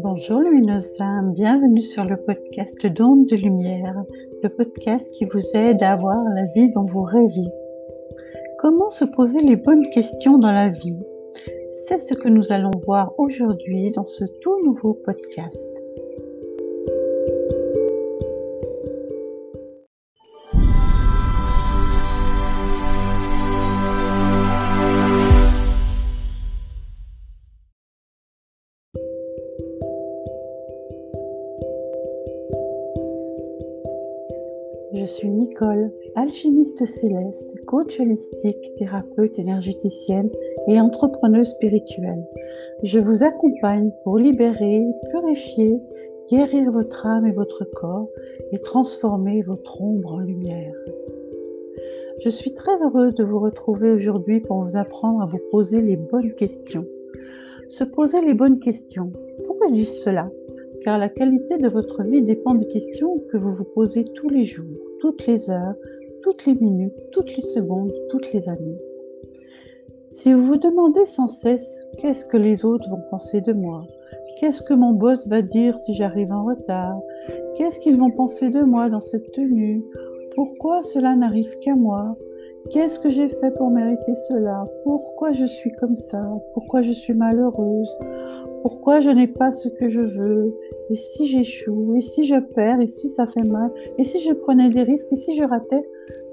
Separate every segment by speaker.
Speaker 1: Bonjour lumineuse âme, bienvenue sur le podcast d'onde de lumière, le podcast qui vous aide à avoir la vie dont vous rêvez. Comment se poser les bonnes questions dans la vie? C'est ce que nous allons voir aujourd'hui dans ce tout nouveau podcast. Je suis Nicole, alchimiste céleste, coach holistique, thérapeute énergéticienne et entrepreneuse spirituelle. Je vous accompagne pour libérer, purifier, guérir votre âme et votre corps et transformer votre ombre en lumière. Je suis très heureuse de vous retrouver aujourd'hui pour vous apprendre à vous poser les bonnes questions. Se poser les bonnes questions. Pourquoi dis-je cela? Car la qualité de votre vie dépend des questions que vous vous posez tous les jours, toutes les heures, toutes les minutes, toutes les secondes, toutes les années. Si vous vous demandez sans cesse qu'est-ce que les autres vont penser de moi, qu'est-ce que mon boss va dire si j'arrive en retard, qu'est-ce qu'ils vont penser de moi dans cette tenue, pourquoi cela n'arrive qu'à moi, Qu'est-ce que j'ai fait pour mériter cela? Pourquoi je suis comme ça? Pourquoi je suis malheureuse? Pourquoi je n'ai pas ce que je veux? Et si j'échoue? Et si je perds? Et si ça fait mal? Et si je prenais des risques? Et si je ratais?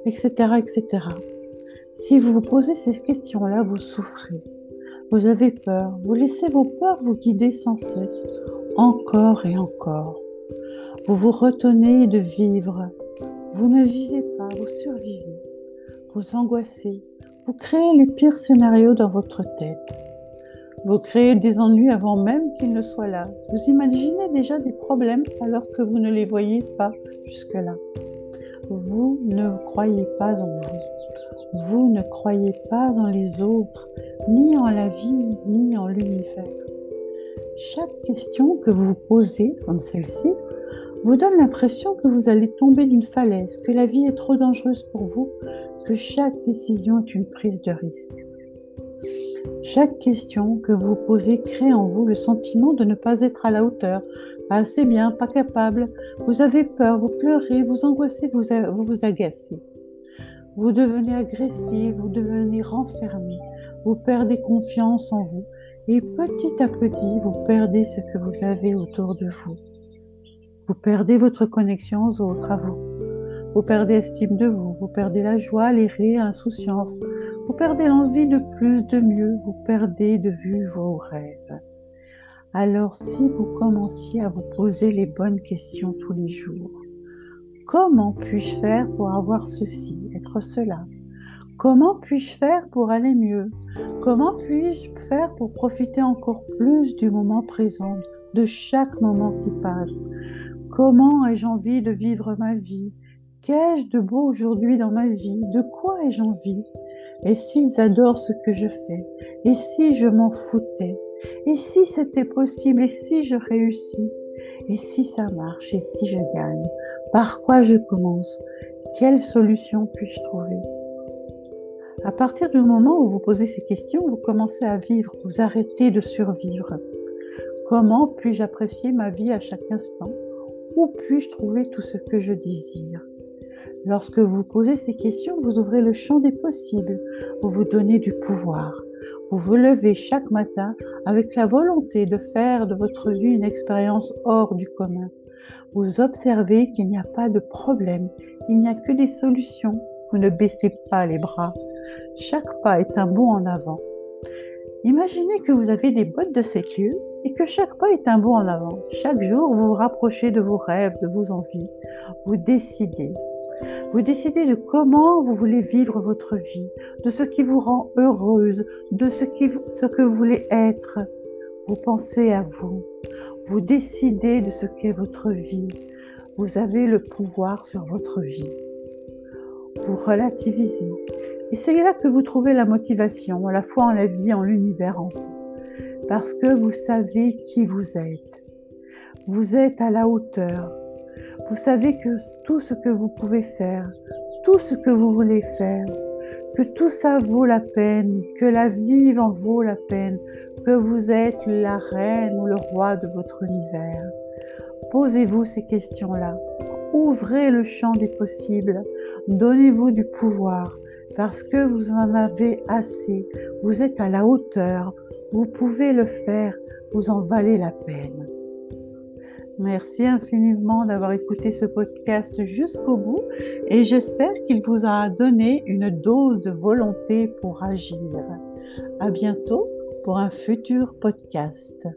Speaker 1: Etc. etc. Si vous vous posez ces questions-là, vous souffrez. Vous avez peur. Vous laissez vos peurs vous guider sans cesse. Encore et encore. Vous vous retenez de vivre. Vous ne vivez pas, vous survivez vous angoissez, vous créez les pires scénarios dans votre tête. Vous créez des ennuis avant même qu'ils ne soient là. Vous imaginez déjà des problèmes alors que vous ne les voyez pas jusque-là. Vous ne croyez pas en vous. Vous ne croyez pas en les autres, ni en la vie, ni en l'univers. Chaque question que vous vous posez, comme celle-ci, vous donne l'impression que vous allez tomber d'une falaise, que la vie est trop dangereuse pour vous, que chaque décision est une prise de risque. Chaque question que vous posez crée en vous le sentiment de ne pas être à la hauteur, pas assez bien, pas capable. Vous avez peur, vous pleurez, vous angoissez, vous vous, agacez. Vous devenez agressif, vous devenez renfermé, vous perdez confiance en vous et petit à petit, vous perdez ce que vous avez autour de vous. Vous perdez votre connexion aux autres, à vous. Vous perdez estime de vous, vous perdez la joie, les rires, l'insouciance, vous perdez l'envie de plus, de mieux, vous perdez de vue vos rêves. Alors si vous commenciez à vous poser les bonnes questions tous les jours, comment puis-je faire pour avoir ceci, être cela? Comment puis-je faire pour aller mieux? Comment puis-je faire pour profiter encore plus du moment présent, de chaque moment qui passe? Comment ai-je envie de vivre ma vie? Qu'ai-je de beau aujourd'hui dans ma vie? De quoi ai-je envie? Et s'ils adorent ce que je fais? Et si je m'en foutais? Et si c'était possible? Et si je réussis? Et si ça marche? Et si je gagne? Par quoi je commence? Quelle solution puis-je trouver? À partir du moment où vous posez ces questions, vous commencez à vivre, vous arrêtez de survivre. Comment puis-je apprécier ma vie à chaque instant? Où puis-je trouver tout ce que je désire? Lorsque vous posez ces questions, vous ouvrez le champ des possibles, vous vous donnez du pouvoir. Vous vous levez chaque matin avec la volonté de faire de votre vie une expérience hors du commun. Vous observez qu'il n'y a pas de problème, il n'y a que des solutions. Vous ne baissez pas les bras. Chaque pas est un bond en avant. Imaginez que vous avez des bottes de lieues et que chaque pas est un bond en avant. Chaque jour, vous vous rapprochez de vos rêves, de vos envies. Vous décidez. Vous décidez de comment vous voulez vivre votre vie, de ce qui vous rend heureuse, de ce, que vous voulez être. Vous pensez à vous. Vous décidez de ce qu'est votre vie. Vous avez le pouvoir sur votre vie. Vous relativisez. Et c'est là que vous trouvez la motivation, la fois en la vie, en l'univers, en vous parce que vous savez qui vous êtes. Vous êtes à la hauteur. Vous savez que tout ce que vous pouvez faire, tout ce que vous voulez faire, que tout ça vaut la peine, que la vie en vaut la peine, que vous êtes la reine ou le roi de votre univers. Posez-vous ces questions-là. Ouvrez le champ des possibles. Donnez-vous du pouvoir parce que vous en avez assez. Vous êtes à la hauteur. Vous pouvez le faire. Vous en valez la peine. Merci infiniment d'avoir écouté ce podcast jusqu'au bout et j'espère qu'il vous a donné une dose de volonté pour agir. À bientôt pour un futur podcast.